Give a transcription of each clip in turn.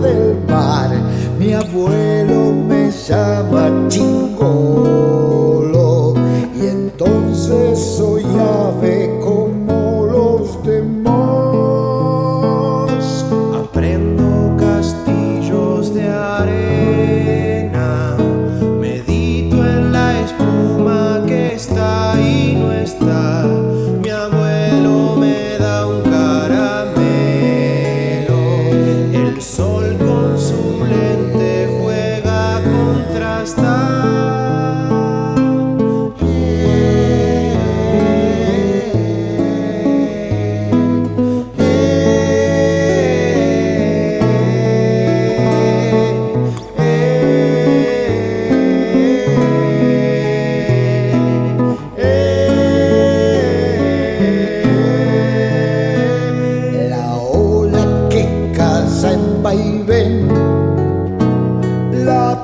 del mar. Mi abuelo me llama chico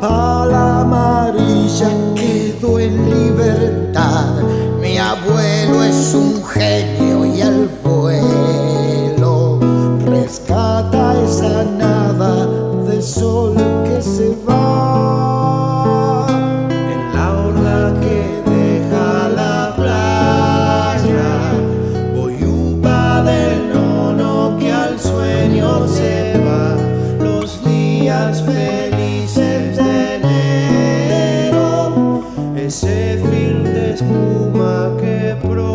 pala amarilla quedó en libertad. Mi abuelo es un genio y al vuelo rescata esa nada de sol que se va. En la orla que deja la playa, Boyupa del nono que al sueño se va, los días felices. de espuma que pro